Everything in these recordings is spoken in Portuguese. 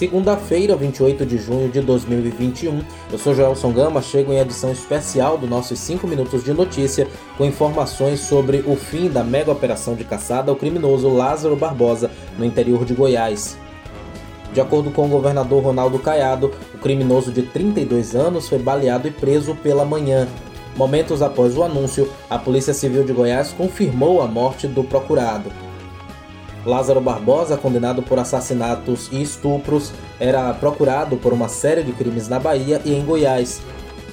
Segunda-feira, 28 de junho de 2021. Eu sou Joelson Gama, chego em edição especial do nossos 5 minutos de notícia com informações sobre o fim da mega operação de caçada ao criminoso Lázaro Barbosa no interior de Goiás. De acordo com o governador Ronaldo Caiado, o criminoso de 32 anos foi baleado e preso pela manhã. Momentos após o anúncio, a Polícia Civil de Goiás confirmou a morte do procurado. Lázaro Barbosa, condenado por assassinatos e estupros, era procurado por uma série de crimes na Bahia e em Goiás.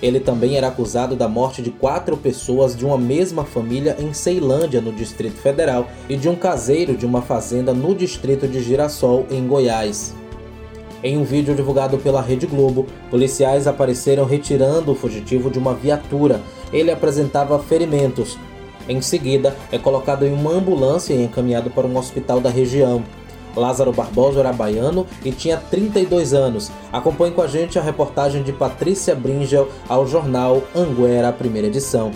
Ele também era acusado da morte de quatro pessoas de uma mesma família em Ceilândia, no Distrito Federal, e de um caseiro de uma fazenda no distrito de Girassol, em Goiás. Em um vídeo divulgado pela Rede Globo, policiais apareceram retirando o fugitivo de uma viatura. Ele apresentava ferimentos, em seguida, é colocado em uma ambulância e encaminhado para um hospital da região. Lázaro Barbosa era baiano e tinha 32 anos. Acompanhe com a gente a reportagem de Patrícia Bringel ao jornal Anguera, primeira edição.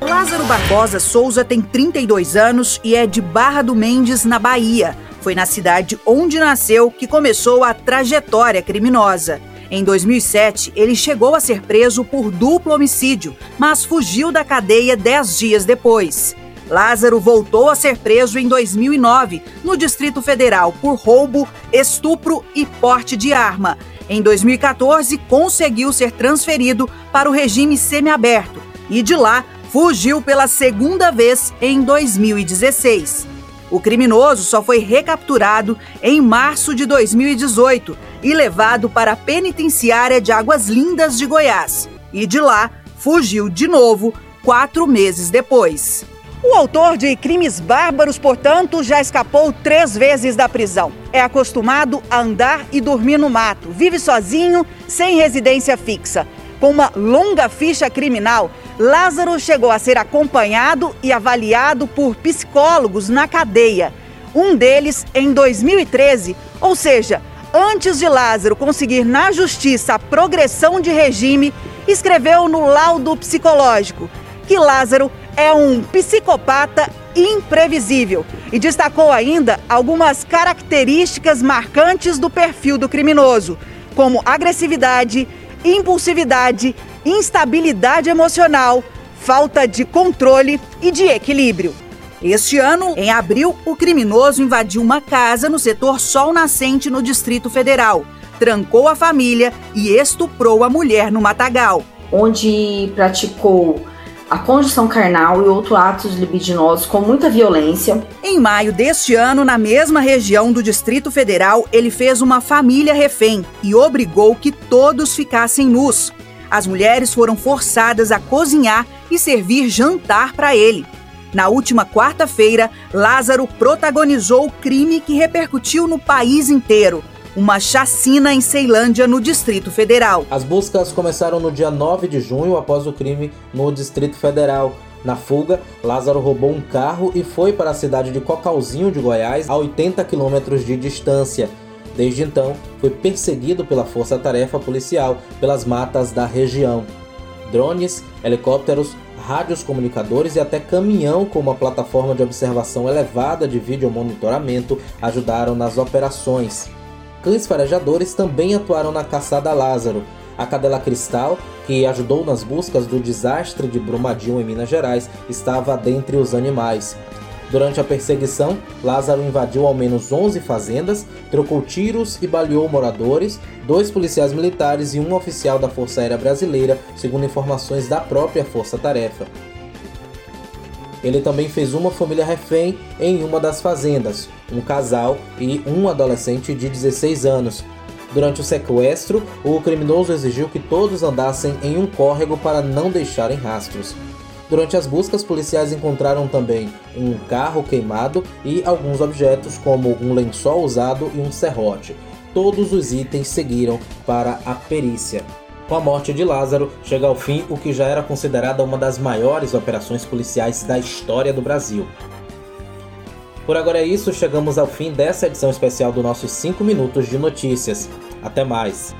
Lázaro Barbosa Souza tem 32 anos e é de Barra do Mendes, na Bahia. Foi na cidade onde nasceu que começou a trajetória criminosa. Em 2007, ele chegou a ser preso por duplo homicídio, mas fugiu da cadeia dez dias depois. Lázaro voltou a ser preso em 2009, no Distrito Federal, por roubo, estupro e porte de arma. Em 2014, conseguiu ser transferido para o regime semiaberto e de lá fugiu pela segunda vez em 2016. O criminoso só foi recapturado em março de 2018 e levado para a penitenciária de Águas Lindas de Goiás. E de lá fugiu de novo quatro meses depois. O autor de crimes bárbaros, portanto, já escapou três vezes da prisão. É acostumado a andar e dormir no mato, vive sozinho, sem residência fixa. Com uma longa ficha criminal, Lázaro chegou a ser acompanhado e avaliado por psicólogos na cadeia. Um deles em 2013, ou seja, antes de Lázaro conseguir na justiça a progressão de regime, escreveu no laudo psicológico que Lázaro é um psicopata imprevisível e destacou ainda algumas características marcantes do perfil do criminoso, como agressividade, impulsividade, instabilidade emocional, falta de controle e de equilíbrio. Este ano, em abril, o criminoso invadiu uma casa no setor Sol Nascente, no Distrito Federal. Trancou a família e estuprou a mulher no matagal. Onde praticou a condição carnal e outros atos libidinosos com muita violência. Em maio deste ano, na mesma região do Distrito Federal, ele fez uma família refém e obrigou que todos ficassem nus. As mulheres foram forçadas a cozinhar e servir jantar para ele. Na última quarta-feira, Lázaro protagonizou o crime que repercutiu no país inteiro. Uma chacina em Ceilândia, no Distrito Federal. As buscas começaram no dia 9 de junho, após o crime no Distrito Federal. Na fuga, Lázaro roubou um carro e foi para a cidade de Cocalzinho de Goiás, a 80 quilômetros de distância. Desde então, foi perseguido pela força-tarefa policial pelas matas da região. Drones, helicópteros, rádios comunicadores e até caminhão com uma plataforma de observação elevada de vídeo monitoramento ajudaram nas operações. Cães farejadores também atuaram na caçada Lázaro. A cadela Cristal, que ajudou nas buscas do desastre de Brumadinho em Minas Gerais, estava dentre os animais. Durante a perseguição, Lázaro invadiu ao menos 11 fazendas, trocou tiros e baleou moradores, dois policiais militares e um oficial da Força Aérea Brasileira, segundo informações da própria Força Tarefa. Ele também fez uma família refém em uma das fazendas, um casal e um adolescente de 16 anos. Durante o sequestro, o criminoso exigiu que todos andassem em um córrego para não deixarem rastros. Durante as buscas, policiais encontraram também um carro queimado e alguns objetos, como um lençol usado e um serrote. Todos os itens seguiram para a perícia. Com a morte de Lázaro, chega ao fim o que já era considerada uma das maiores operações policiais da história do Brasil. Por agora é isso, chegamos ao fim dessa edição especial do nossos 5 minutos de notícias. Até mais!